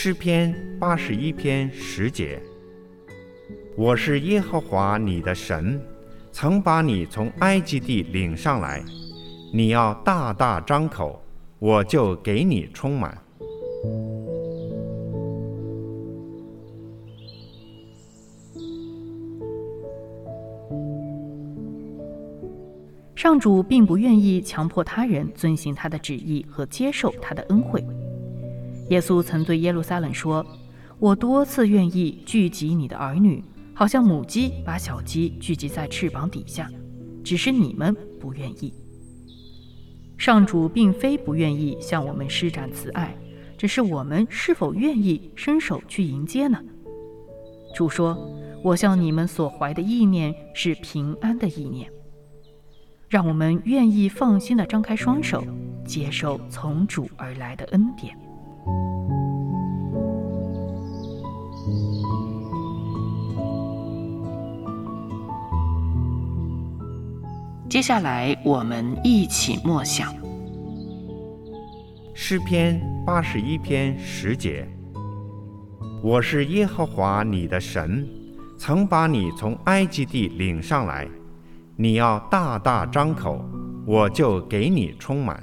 诗篇八十一篇十节：我是耶和华你的神，曾把你从埃及地领上来。你要大大张口，我就给你充满。上主并不愿意强迫他人遵行他的旨意和接受他的恩惠。耶稣曾对耶路撒冷说：“我多次愿意聚集你的儿女，好像母鸡把小鸡聚集在翅膀底下，只是你们不愿意。”上主并非不愿意向我们施展慈爱。只是我们是否愿意伸手去迎接呢？主说：“我向你们所怀的意念是平安的意念。”让我们愿意放心的张开双手，接受从主而来的恩典。接下来，我们一起默想诗篇。八十一篇十节，我是耶和华你的神，曾把你从埃及地领上来。你要大大张口，我就给你充满。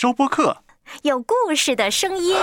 收播客，有故事的声音。